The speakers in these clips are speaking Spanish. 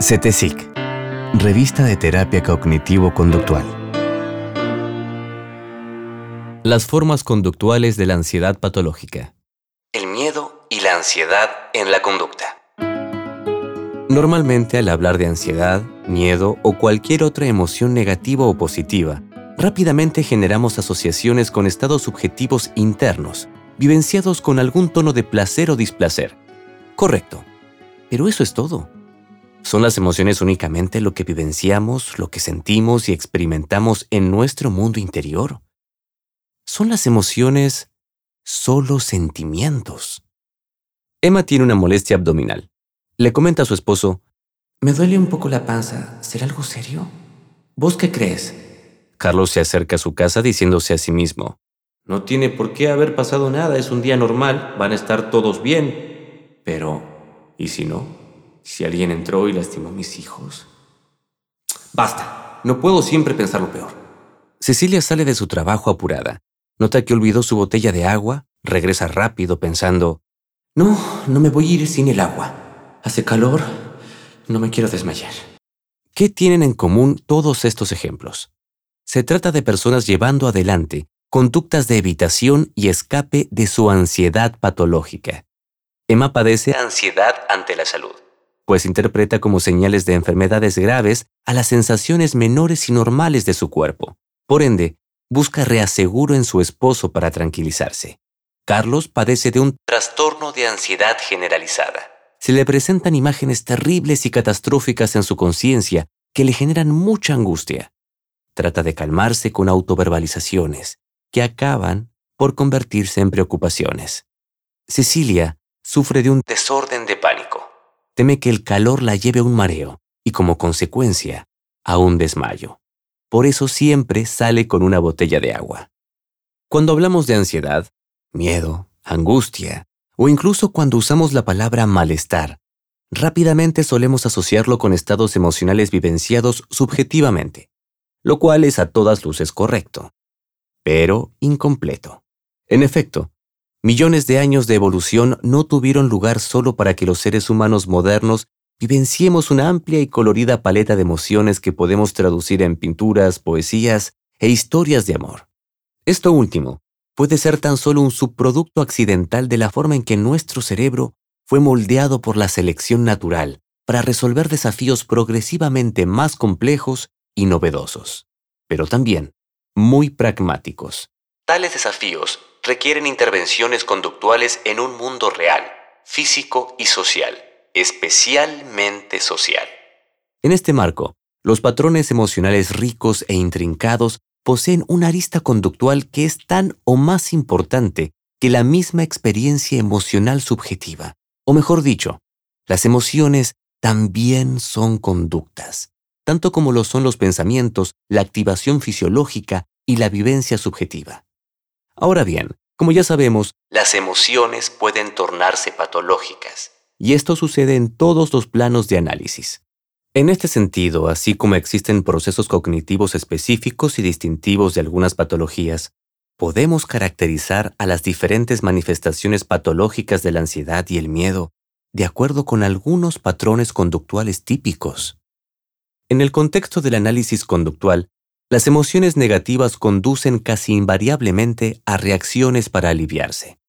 CETESIC, Revista de Terapia Cognitivo-Conductual. Las formas conductuales de la ansiedad patológica. El miedo y la ansiedad en la conducta. Normalmente al hablar de ansiedad, miedo o cualquier otra emoción negativa o positiva, rápidamente generamos asociaciones con estados subjetivos internos, vivenciados con algún tono de placer o displacer. Correcto. Pero eso es todo. ¿Son las emociones únicamente lo que vivenciamos, lo que sentimos y experimentamos en nuestro mundo interior? ¿Son las emociones solo sentimientos? Emma tiene una molestia abdominal. Le comenta a su esposo, Me duele un poco la panza. ¿Será algo serio? ¿Vos qué crees? Carlos se acerca a su casa diciéndose a sí mismo, No tiene por qué haber pasado nada, es un día normal, van a estar todos bien. Pero, ¿y si no? Si alguien entró y lastimó a mis hijos. Basta, no puedo siempre pensar lo peor. Cecilia sale de su trabajo apurada. Nota que olvidó su botella de agua, regresa rápido pensando, No, no me voy a ir sin el agua. Hace calor, no me quiero desmayar. ¿Qué tienen en común todos estos ejemplos? Se trata de personas llevando adelante conductas de evitación y escape de su ansiedad patológica. Emma padece ansiedad ante la salud pues interpreta como señales de enfermedades graves a las sensaciones menores y normales de su cuerpo. Por ende, busca reaseguro en su esposo para tranquilizarse. Carlos padece de un trastorno de ansiedad generalizada. Se le presentan imágenes terribles y catastróficas en su conciencia que le generan mucha angustia. Trata de calmarse con autoverbalizaciones, que acaban por convertirse en preocupaciones. Cecilia sufre de un desorden de pánico teme que el calor la lleve a un mareo y como consecuencia a un desmayo. Por eso siempre sale con una botella de agua. Cuando hablamos de ansiedad, miedo, angustia, o incluso cuando usamos la palabra malestar, rápidamente solemos asociarlo con estados emocionales vivenciados subjetivamente, lo cual es a todas luces correcto, pero incompleto. En efecto, Millones de años de evolución no tuvieron lugar solo para que los seres humanos modernos vivenciemos una amplia y colorida paleta de emociones que podemos traducir en pinturas, poesías e historias de amor. Esto último puede ser tan solo un subproducto accidental de la forma en que nuestro cerebro fue moldeado por la selección natural para resolver desafíos progresivamente más complejos y novedosos, pero también muy pragmáticos. Tales desafíos requieren intervenciones conductuales en un mundo real, físico y social, especialmente social. En este marco, los patrones emocionales ricos e intrincados poseen una arista conductual que es tan o más importante que la misma experiencia emocional subjetiva. O mejor dicho, las emociones también son conductas, tanto como lo son los pensamientos, la activación fisiológica y la vivencia subjetiva. Ahora bien, como ya sabemos, las emociones pueden tornarse patológicas, y esto sucede en todos los planos de análisis. En este sentido, así como existen procesos cognitivos específicos y distintivos de algunas patologías, podemos caracterizar a las diferentes manifestaciones patológicas de la ansiedad y el miedo de acuerdo con algunos patrones conductuales típicos. En el contexto del análisis conductual, las emociones negativas conducen casi invariablemente a reacciones para aliviarse.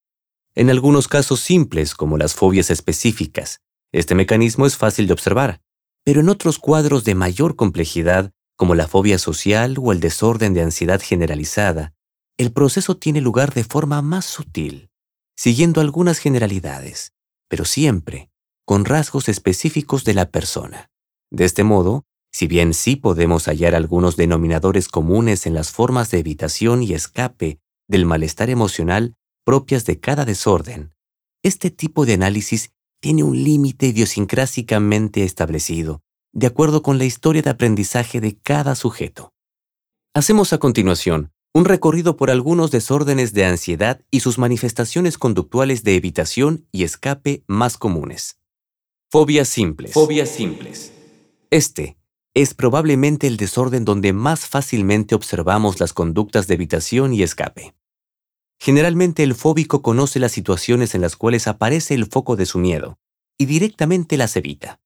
En algunos casos simples, como las fobias específicas, este mecanismo es fácil de observar, pero en otros cuadros de mayor complejidad, como la fobia social o el desorden de ansiedad generalizada, el proceso tiene lugar de forma más sutil, siguiendo algunas generalidades, pero siempre con rasgos específicos de la persona. De este modo, si bien sí podemos hallar algunos denominadores comunes en las formas de evitación y escape del malestar emocional propias de cada desorden, este tipo de análisis tiene un límite idiosincrásicamente establecido, de acuerdo con la historia de aprendizaje de cada sujeto. Hacemos a continuación un recorrido por algunos desórdenes de ansiedad y sus manifestaciones conductuales de evitación y escape más comunes. Fobias simples. Fobias simples. Este es probablemente el desorden donde más fácilmente observamos las conductas de evitación y escape. Generalmente el fóbico conoce las situaciones en las cuales aparece el foco de su miedo y directamente las evita.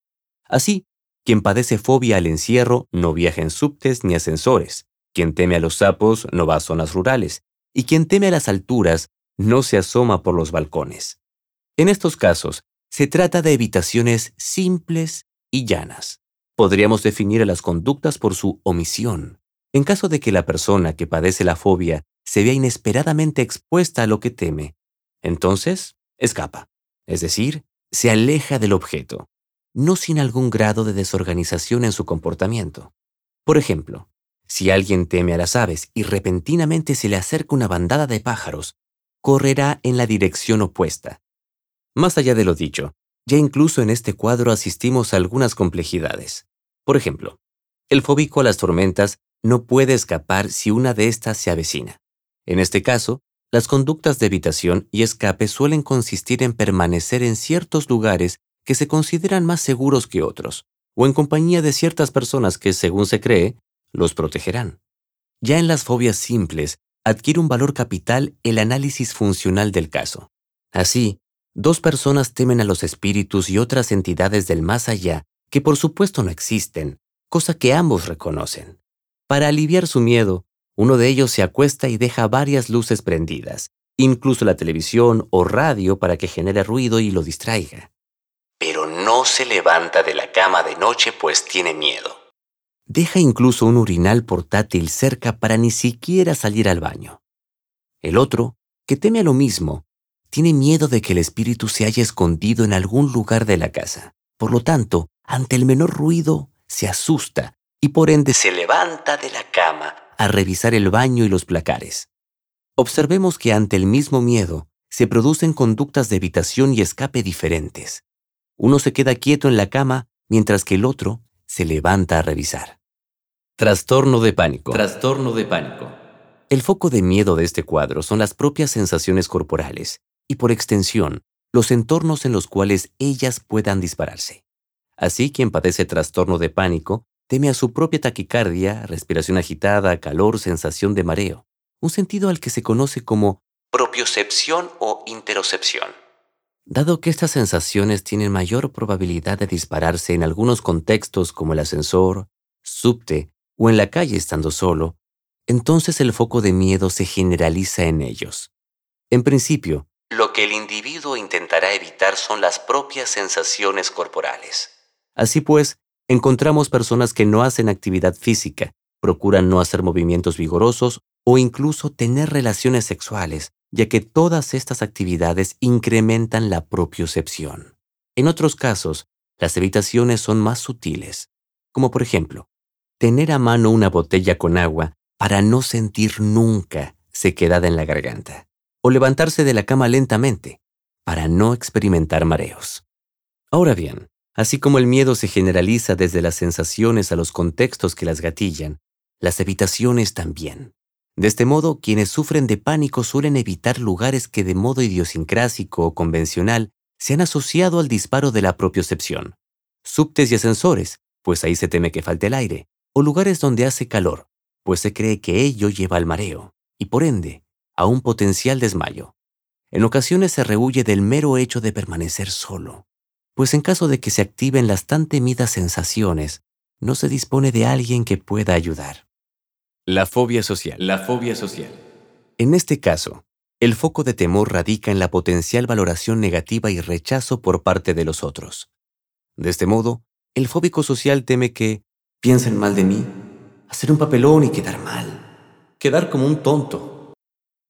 Así, Quien padece fobia al encierro no viaja en subtes ni ascensores. Quien teme a los sapos no va a zonas rurales. Y quien teme a las alturas no se asoma por los balcones. En estos casos, se trata de evitaciones simples y llanas. Podríamos definir a las conductas por su omisión. En caso de que la persona que padece la fobia se vea inesperadamente expuesta a lo que teme, entonces escapa, es decir, se aleja del objeto, no sin algún grado de desorganización en su comportamiento. Por ejemplo, si alguien teme a las aves y repentinamente se le acerca una bandada de pájaros, correrá en la dirección opuesta. Más allá de lo dicho, ya incluso en este cuadro asistimos a algunas complejidades. Por ejemplo, el fóbico a las tormentas no puede escapar si una de estas se avecina. En este caso, las conductas de evitación y escape suelen consistir en permanecer en ciertos lugares que se consideran más seguros que otros, o en compañía de ciertas personas que, según se cree, los protegerán. Ya en las fobias simples, adquiere un valor capital el análisis funcional del caso. Así, dos personas temen a los espíritus y otras entidades del más allá que por supuesto no existen, cosa que ambos reconocen. Para aliviar su miedo, uno de ellos se acuesta y deja varias luces prendidas, incluso la televisión o radio para que genere ruido y lo distraiga. Pero no se levanta de la cama de noche pues tiene miedo. Deja incluso un urinal portátil cerca para ni siquiera salir al baño. El otro, que teme a lo mismo, tiene miedo de que el espíritu se haya escondido en algún lugar de la casa. Por lo tanto, ante el menor ruido, se asusta y por ende se levanta de la cama a revisar el baño y los placares. Observemos que ante el mismo miedo se producen conductas de evitación y escape diferentes. Uno se queda quieto en la cama mientras que el otro se levanta a revisar. Trastorno de pánico. Trastorno de pánico. El foco de miedo de este cuadro son las propias sensaciones corporales y por extensión, los entornos en los cuales ellas puedan dispararse. Así, quien padece trastorno de pánico teme a su propia taquicardia, respiración agitada, calor, sensación de mareo, un sentido al que se conoce como propiocepción o interocepción. Dado que estas sensaciones tienen mayor probabilidad de dispararse en algunos contextos como el ascensor, subte o en la calle estando solo, entonces el foco de miedo se generaliza en ellos. En principio, lo que el individuo intentará evitar son las propias sensaciones corporales. Así pues, encontramos personas que no hacen actividad física, procuran no hacer movimientos vigorosos o incluso tener relaciones sexuales, ya que todas estas actividades incrementan la propiocepción. En otros casos, las evitaciones son más sutiles, como por ejemplo, tener a mano una botella con agua para no sentir nunca sequedad en la garganta, o levantarse de la cama lentamente para no experimentar mareos. Ahora bien, Así como el miedo se generaliza desde las sensaciones a los contextos que las gatillan, las evitaciones también. De este modo, quienes sufren de pánico suelen evitar lugares que de modo idiosincrásico o convencional se han asociado al disparo de la propiocepción. Subtes y ascensores, pues ahí se teme que falte el aire, o lugares donde hace calor, pues se cree que ello lleva al mareo, y por ende, a un potencial desmayo. En ocasiones se rehuye del mero hecho de permanecer solo pues en caso de que se activen las tan temidas sensaciones, no se dispone de alguien que pueda ayudar. La fobia social. La fobia social. En este caso, el foco de temor radica en la potencial valoración negativa y rechazo por parte de los otros. De este modo, el fóbico social teme que piensen mal de mí, hacer un papelón y quedar mal, quedar como un tonto,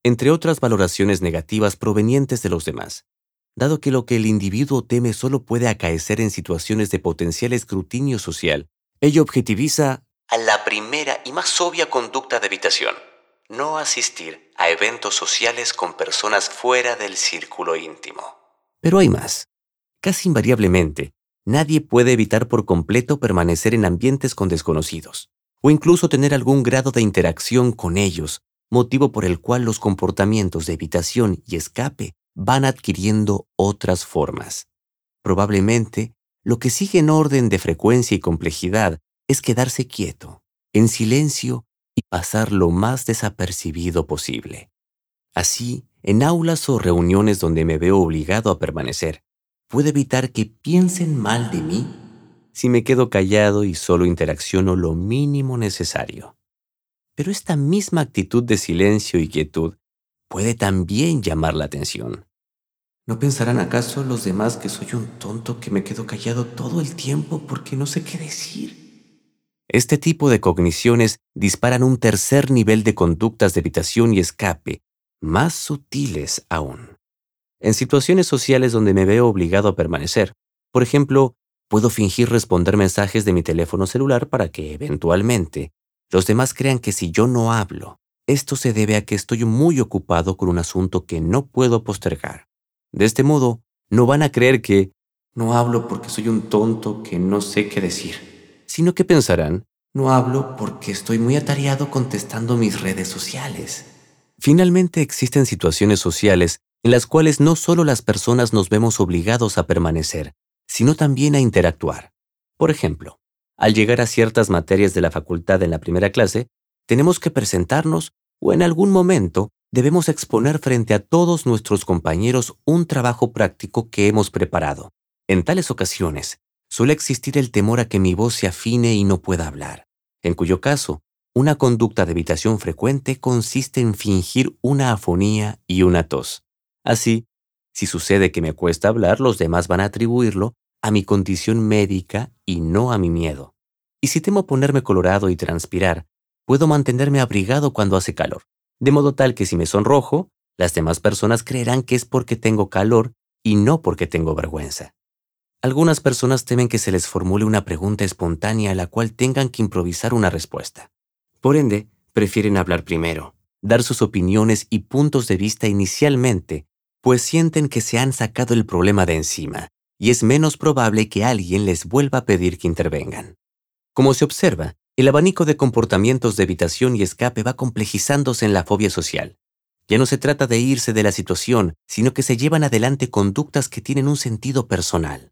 entre otras valoraciones negativas provenientes de los demás dado que lo que el individuo teme solo puede acaecer en situaciones de potencial escrutinio social, ello objetiviza a la primera y más obvia conducta de evitación, no asistir a eventos sociales con personas fuera del círculo íntimo. Pero hay más. Casi invariablemente, nadie puede evitar por completo permanecer en ambientes con desconocidos, o incluso tener algún grado de interacción con ellos, motivo por el cual los comportamientos de evitación y escape van adquiriendo otras formas. Probablemente, lo que sigue en orden de frecuencia y complejidad es quedarse quieto, en silencio y pasar lo más desapercibido posible. Así, en aulas o reuniones donde me veo obligado a permanecer, puedo evitar que piensen mal de mí si me quedo callado y solo interacciono lo mínimo necesario. Pero esta misma actitud de silencio y quietud puede también llamar la atención. ¿No pensarán acaso los demás que soy un tonto que me quedo callado todo el tiempo porque no sé qué decir? Este tipo de cogniciones disparan un tercer nivel de conductas de evitación y escape, más sutiles aún. En situaciones sociales donde me veo obligado a permanecer, por ejemplo, puedo fingir responder mensajes de mi teléfono celular para que, eventualmente, los demás crean que si yo no hablo, esto se debe a que estoy muy ocupado con un asunto que no puedo postergar. De este modo, no van a creer que no hablo porque soy un tonto que no sé qué decir, sino que pensarán, no hablo porque estoy muy atareado contestando mis redes sociales. Finalmente existen situaciones sociales en las cuales no solo las personas nos vemos obligados a permanecer, sino también a interactuar. Por ejemplo, al llegar a ciertas materias de la facultad en la primera clase, tenemos que presentarnos o en algún momento debemos exponer frente a todos nuestros compañeros un trabajo práctico que hemos preparado. En tales ocasiones, suele existir el temor a que mi voz se afine y no pueda hablar, en cuyo caso, una conducta de evitación frecuente consiste en fingir una afonía y una tos. Así, si sucede que me cuesta hablar, los demás van a atribuirlo a mi condición médica y no a mi miedo. Y si temo ponerme colorado y transpirar, puedo mantenerme abrigado cuando hace calor, de modo tal que si me sonrojo, las demás personas creerán que es porque tengo calor y no porque tengo vergüenza. Algunas personas temen que se les formule una pregunta espontánea a la cual tengan que improvisar una respuesta. Por ende, prefieren hablar primero, dar sus opiniones y puntos de vista inicialmente, pues sienten que se han sacado el problema de encima, y es menos probable que alguien les vuelva a pedir que intervengan. Como se observa, el abanico de comportamientos de evitación y escape va complejizándose en la fobia social. Ya no se trata de irse de la situación, sino que se llevan adelante conductas que tienen un sentido personal.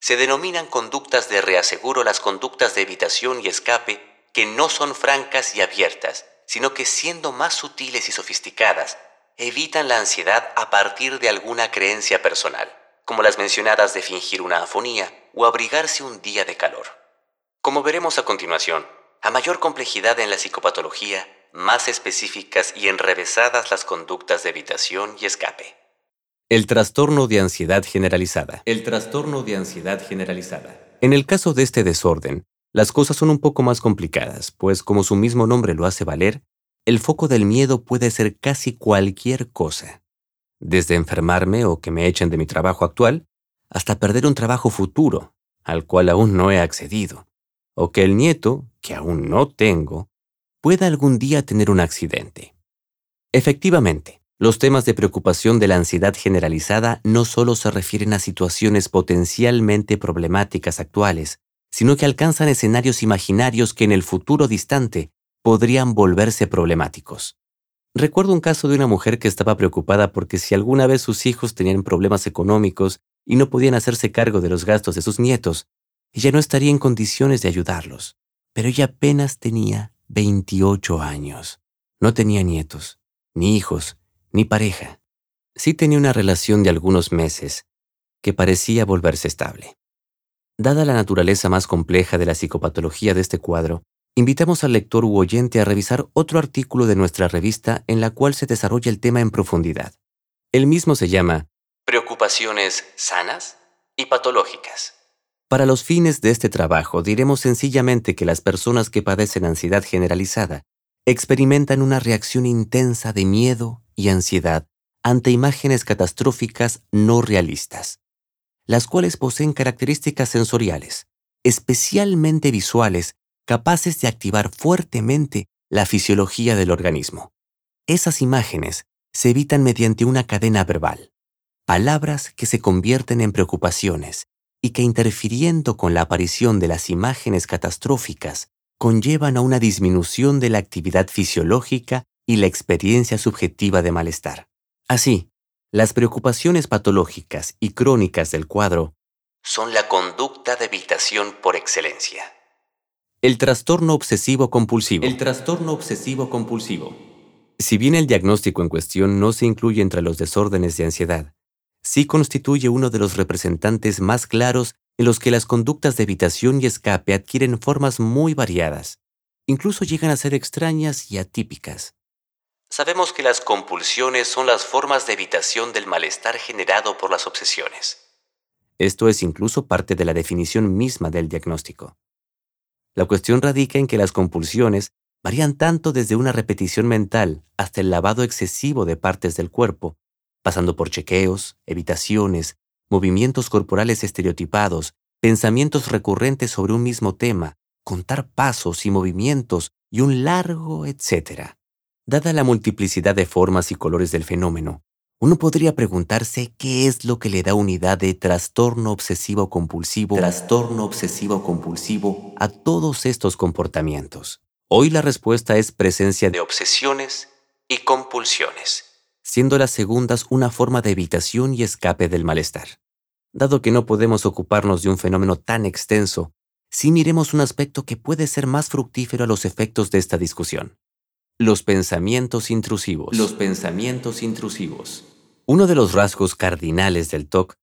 Se denominan conductas de reaseguro las conductas de evitación y escape que no son francas y abiertas, sino que siendo más sutiles y sofisticadas, evitan la ansiedad a partir de alguna creencia personal, como las mencionadas de fingir una afonía o abrigarse un día de calor. Como veremos a continuación, a mayor complejidad en la psicopatología, más específicas y enrevesadas las conductas de evitación y escape. El trastorno de ansiedad generalizada. El trastorno de ansiedad generalizada. En el caso de este desorden, las cosas son un poco más complicadas, pues como su mismo nombre lo hace valer, el foco del miedo puede ser casi cualquier cosa. Desde enfermarme o que me echen de mi trabajo actual, hasta perder un trabajo futuro, al cual aún no he accedido, o que el nieto, que aún no tengo, pueda algún día tener un accidente. Efectivamente, los temas de preocupación de la ansiedad generalizada no solo se refieren a situaciones potencialmente problemáticas actuales, sino que alcanzan escenarios imaginarios que en el futuro distante podrían volverse problemáticos. Recuerdo un caso de una mujer que estaba preocupada porque si alguna vez sus hijos tenían problemas económicos y no podían hacerse cargo de los gastos de sus nietos, ella no estaría en condiciones de ayudarlos pero ella apenas tenía 28 años. No tenía nietos, ni hijos, ni pareja. Sí tenía una relación de algunos meses que parecía volverse estable. Dada la naturaleza más compleja de la psicopatología de este cuadro, invitamos al lector u oyente a revisar otro artículo de nuestra revista en la cual se desarrolla el tema en profundidad. El mismo se llama Preocupaciones sanas y patológicas. Para los fines de este trabajo, diremos sencillamente que las personas que padecen ansiedad generalizada experimentan una reacción intensa de miedo y ansiedad ante imágenes catastróficas no realistas, las cuales poseen características sensoriales, especialmente visuales, capaces de activar fuertemente la fisiología del organismo. Esas imágenes se evitan mediante una cadena verbal, palabras que se convierten en preocupaciones y que interfiriendo con la aparición de las imágenes catastróficas conllevan a una disminución de la actividad fisiológica y la experiencia subjetiva de malestar. Así, las preocupaciones patológicas y crónicas del cuadro son la conducta de evitación por excelencia. El trastorno obsesivo compulsivo. El trastorno obsesivo compulsivo. Si bien el diagnóstico en cuestión no se incluye entre los desórdenes de ansiedad, sí constituye uno de los representantes más claros en los que las conductas de evitación y escape adquieren formas muy variadas, incluso llegan a ser extrañas y atípicas. Sabemos que las compulsiones son las formas de evitación del malestar generado por las obsesiones. Esto es incluso parte de la definición misma del diagnóstico. La cuestión radica en que las compulsiones varían tanto desde una repetición mental hasta el lavado excesivo de partes del cuerpo, pasando por chequeos, evitaciones, movimientos corporales estereotipados, pensamientos recurrentes sobre un mismo tema, contar pasos y movimientos y un largo etcétera. Dada la multiplicidad de formas y colores del fenómeno, uno podría preguntarse qué es lo que le da unidad de trastorno obsesivo compulsivo, trastorno obsesivo compulsivo a todos estos comportamientos. Hoy la respuesta es presencia de obsesiones y compulsiones, siendo las segundas una forma de evitación y escape del malestar. Dado que no podemos ocuparnos de un fenómeno tan extenso, sí miremos un aspecto que puede ser más fructífero a los efectos de esta discusión. Los pensamientos intrusivos. Los pensamientos intrusivos. Uno de los rasgos cardinales del TOC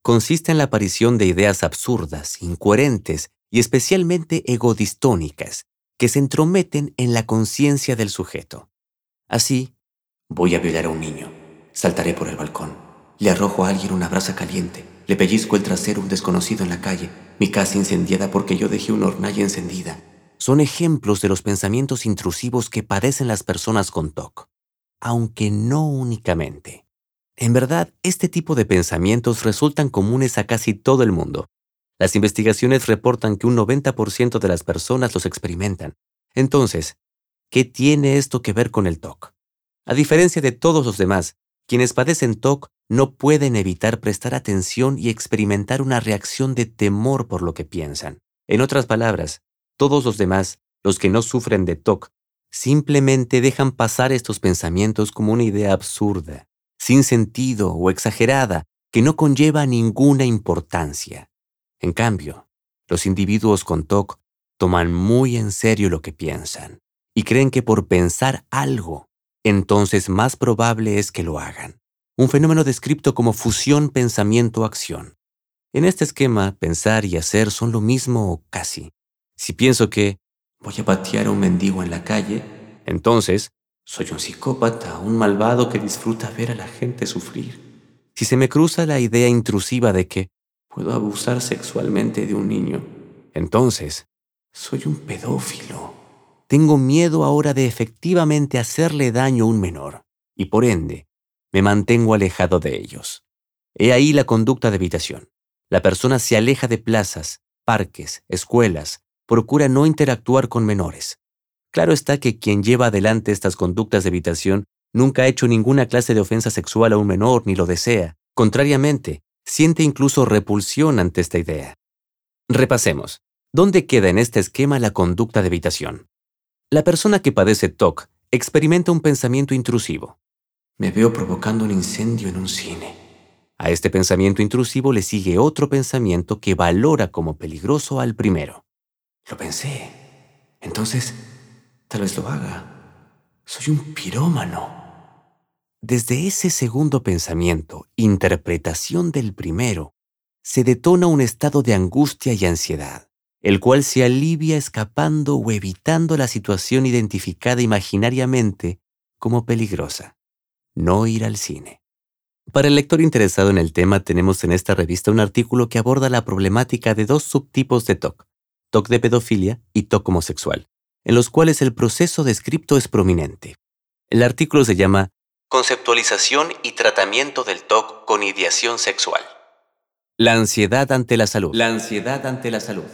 consiste en la aparición de ideas absurdas, incoherentes y especialmente egodistónicas que se entrometen en la conciencia del sujeto. Así, voy a violar a un niño, saltaré por el balcón, le arrojo a alguien una brasa caliente, le pellizco el trasero a un desconocido en la calle, mi casa incendiada porque yo dejé una hornalla encendida. Son ejemplos de los pensamientos intrusivos que padecen las personas con TOC, aunque no únicamente. En verdad, este tipo de pensamientos resultan comunes a casi todo el mundo. Las investigaciones reportan que un 90% de las personas los experimentan. Entonces, ¿qué tiene esto que ver con el TOC? A diferencia de todos los demás, quienes padecen TOC no pueden evitar prestar atención y experimentar una reacción de temor por lo que piensan. En otras palabras, todos los demás, los que no sufren de TOC, simplemente dejan pasar estos pensamientos como una idea absurda, sin sentido o exagerada, que no conlleva ninguna importancia. En cambio, los individuos con TOC toman muy en serio lo que piensan y creen que por pensar algo, entonces más probable es que lo hagan. Un fenómeno descrito como fusión pensamiento-acción. En este esquema, pensar y hacer son lo mismo o casi. Si pienso que voy a patear a un mendigo en la calle, entonces soy un psicópata, un malvado que disfruta ver a la gente sufrir. Si se me cruza la idea intrusiva de que puedo abusar sexualmente de un niño, entonces soy un pedófilo. Tengo miedo ahora de efectivamente hacerle daño a un menor, y por ende, me mantengo alejado de ellos. He ahí la conducta de evitación. La persona se aleja de plazas, parques, escuelas, procura no interactuar con menores. Claro está que quien lleva adelante estas conductas de evitación nunca ha hecho ninguna clase de ofensa sexual a un menor ni lo desea. Contrariamente, siente incluso repulsión ante esta idea. Repasemos. ¿Dónde queda en este esquema la conducta de evitación? La persona que padece TOC experimenta un pensamiento intrusivo. Me veo provocando un incendio en un cine. A este pensamiento intrusivo le sigue otro pensamiento que valora como peligroso al primero. Lo pensé. Entonces, Tal vez lo haga. Soy un pirómano. Desde ese segundo pensamiento, interpretación del primero, se detona un estado de angustia y ansiedad, el cual se alivia escapando o evitando la situación identificada imaginariamente como peligrosa. No ir al cine. Para el lector interesado en el tema, tenemos en esta revista un artículo que aborda la problemática de dos subtipos de TOC, TOC de pedofilia y TOC homosexual en los cuales el proceso descripto es prominente. El artículo se llama Conceptualización y tratamiento del TOC con ideación sexual. La ansiedad ante la salud. La ansiedad ante la salud.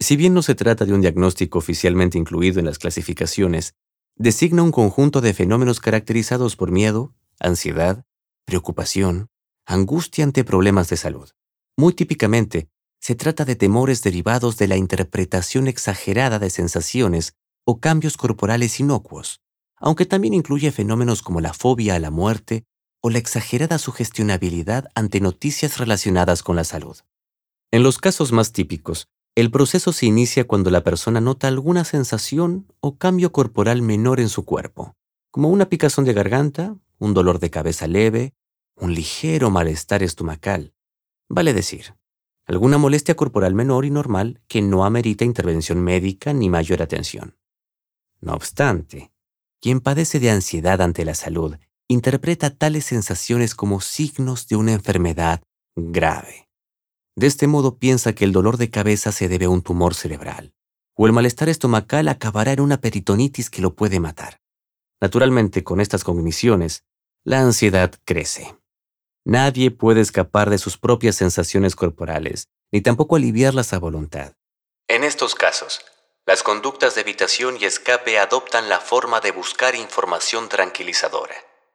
Si bien no se trata de un diagnóstico oficialmente incluido en las clasificaciones, designa un conjunto de fenómenos caracterizados por miedo, ansiedad, preocupación, angustia ante problemas de salud. Muy típicamente, se trata de temores derivados de la interpretación exagerada de sensaciones o cambios corporales inocuos, aunque también incluye fenómenos como la fobia a la muerte o la exagerada sugestionabilidad ante noticias relacionadas con la salud. En los casos más típicos, el proceso se inicia cuando la persona nota alguna sensación o cambio corporal menor en su cuerpo, como una picazón de garganta, un dolor de cabeza leve, un ligero malestar estomacal. Vale decir, alguna molestia corporal menor y normal que no amerita intervención médica ni mayor atención. No obstante, quien padece de ansiedad ante la salud interpreta tales sensaciones como signos de una enfermedad grave. De este modo piensa que el dolor de cabeza se debe a un tumor cerebral, o el malestar estomacal acabará en una peritonitis que lo puede matar. Naturalmente, con estas cogniciones, la ansiedad crece. Nadie puede escapar de sus propias sensaciones corporales, ni tampoco aliviarlas a voluntad. En estos casos, las conductas de evitación y escape adoptan la forma de buscar información tranquilizadora.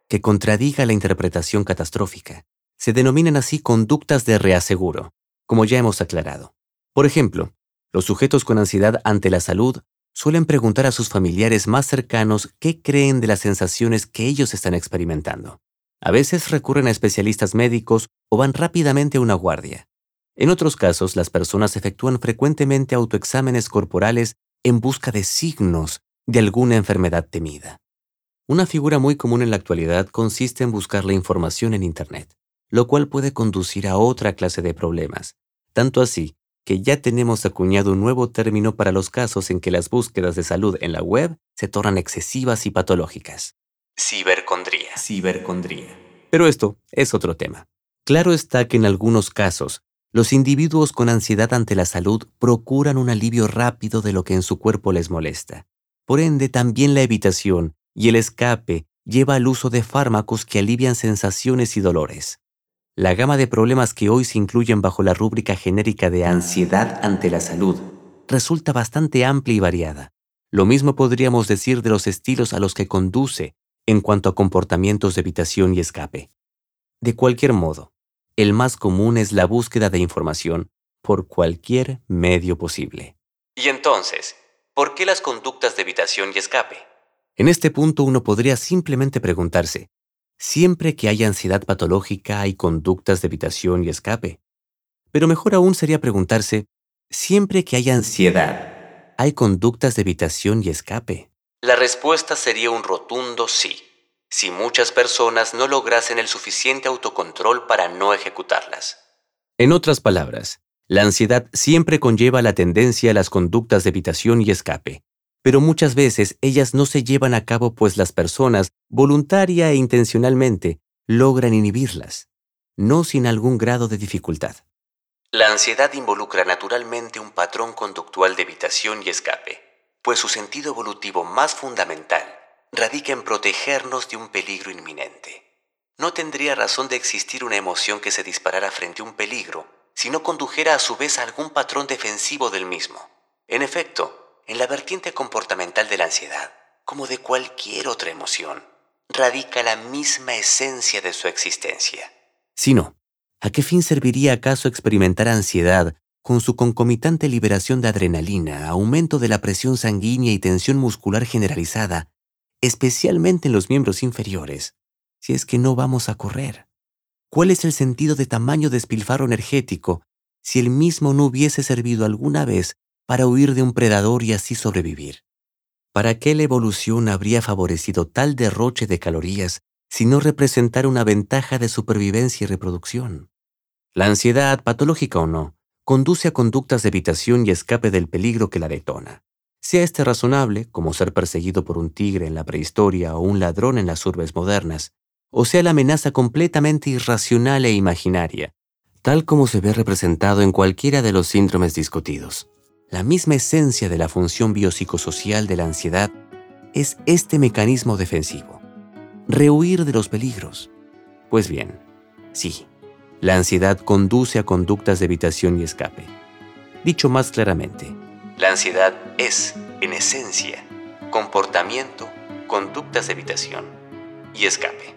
Que contradiga la interpretación catastrófica. Se denominan así conductas de reaseguro, como ya hemos aclarado. Por ejemplo, los sujetos con ansiedad ante la salud suelen preguntar a sus familiares más cercanos qué creen de las sensaciones que ellos están experimentando. A veces recurren a especialistas médicos o van rápidamente a una guardia. En otros casos, las personas efectúan frecuentemente autoexámenes corporales en busca de signos de alguna enfermedad temida. Una figura muy común en la actualidad consiste en buscar la información en Internet, lo cual puede conducir a otra clase de problemas, tanto así que ya tenemos acuñado un nuevo término para los casos en que las búsquedas de salud en la web se tornan excesivas y patológicas. Cibercondría. Cibercondría. Pero esto es otro tema. Claro está que en algunos casos, los individuos con ansiedad ante la salud procuran un alivio rápido de lo que en su cuerpo les molesta. Por ende, también la evitación y el escape lleva al uso de fármacos que alivian sensaciones y dolores. La gama de problemas que hoy se incluyen bajo la rúbrica genérica de ansiedad ante la salud resulta bastante amplia y variada. Lo mismo podríamos decir de los estilos a los que conduce en cuanto a comportamientos de evitación y escape. De cualquier modo, el más común es la búsqueda de información por cualquier medio posible. Y entonces, ¿por qué las conductas de evitación y escape? En este punto uno podría simplemente preguntarse, siempre que hay ansiedad patológica hay conductas de evitación y escape. Pero mejor aún sería preguntarse, siempre que hay ansiedad, hay conductas de evitación y escape. La respuesta sería un rotundo sí, si muchas personas no lograsen el suficiente autocontrol para no ejecutarlas. En otras palabras, la ansiedad siempre conlleva la tendencia a las conductas de evitación y escape, pero muchas veces ellas no se llevan a cabo pues las personas, voluntaria e intencionalmente, logran inhibirlas, no sin algún grado de dificultad. La ansiedad involucra naturalmente un patrón conductual de evitación y escape pues su sentido evolutivo más fundamental radica en protegernos de un peligro inminente. No tendría razón de existir una emoción que se disparara frente a un peligro si no condujera a su vez a algún patrón defensivo del mismo. En efecto, en la vertiente comportamental de la ansiedad, como de cualquier otra emoción, radica la misma esencia de su existencia. Si no, ¿a qué fin serviría acaso experimentar ansiedad con su concomitante liberación de adrenalina, aumento de la presión sanguínea y tensión muscular generalizada, especialmente en los miembros inferiores, si es que no vamos a correr. ¿Cuál es el sentido de tamaño despilfarro energético si el mismo no hubiese servido alguna vez para huir de un predador y así sobrevivir? ¿Para qué la evolución habría favorecido tal derroche de calorías si no representara una ventaja de supervivencia y reproducción? La ansiedad, patológica o no, conduce a conductas de evitación y escape del peligro que la detona. Sea este razonable, como ser perseguido por un tigre en la prehistoria o un ladrón en las urbes modernas, o sea la amenaza completamente irracional e imaginaria, tal como se ve representado en cualquiera de los síndromes discutidos. La misma esencia de la función biopsicosocial de la ansiedad es este mecanismo defensivo, rehuir de los peligros. Pues bien, sí, la ansiedad conduce a conductas de evitación y escape. Dicho más claramente, la ansiedad es, en esencia, comportamiento, conductas de evitación y escape.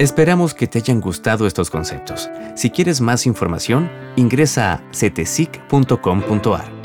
Esperamos que te hayan gustado estos conceptos. Si quieres más información, ingresa a cetesic.com.ar.